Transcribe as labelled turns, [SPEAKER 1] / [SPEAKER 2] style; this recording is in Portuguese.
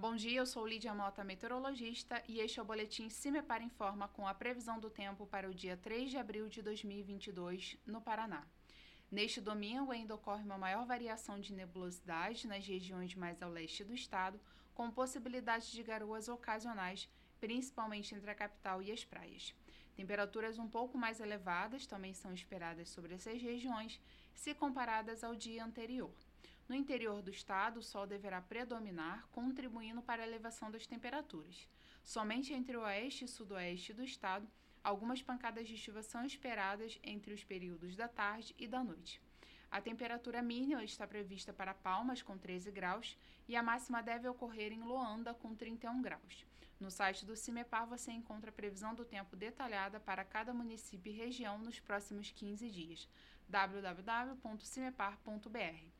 [SPEAKER 1] Bom dia, eu sou Lídia Mota, meteorologista, e este é o boletim Cimepar Informa com a previsão do tempo para o dia 3 de abril de 2022 no Paraná. Neste domingo ainda ocorre uma maior variação de nebulosidade nas regiões mais ao leste do estado, com possibilidade de garoas ocasionais, principalmente entre a capital e as praias. Temperaturas um pouco mais elevadas também são esperadas sobre essas regiões, se comparadas ao dia anterior. No interior do estado, o sol deverá predominar, contribuindo para a elevação das temperaturas. Somente entre o oeste e sudoeste do estado, algumas pancadas de chuva são esperadas entre os períodos da tarde e da noite. A temperatura mínima está prevista para Palmas, com 13 graus, e a máxima deve ocorrer em Loanda, com 31 graus. No site do CIMEPAR você encontra a previsão do tempo detalhada para cada município e região nos próximos 15 dias. www.cimepar.br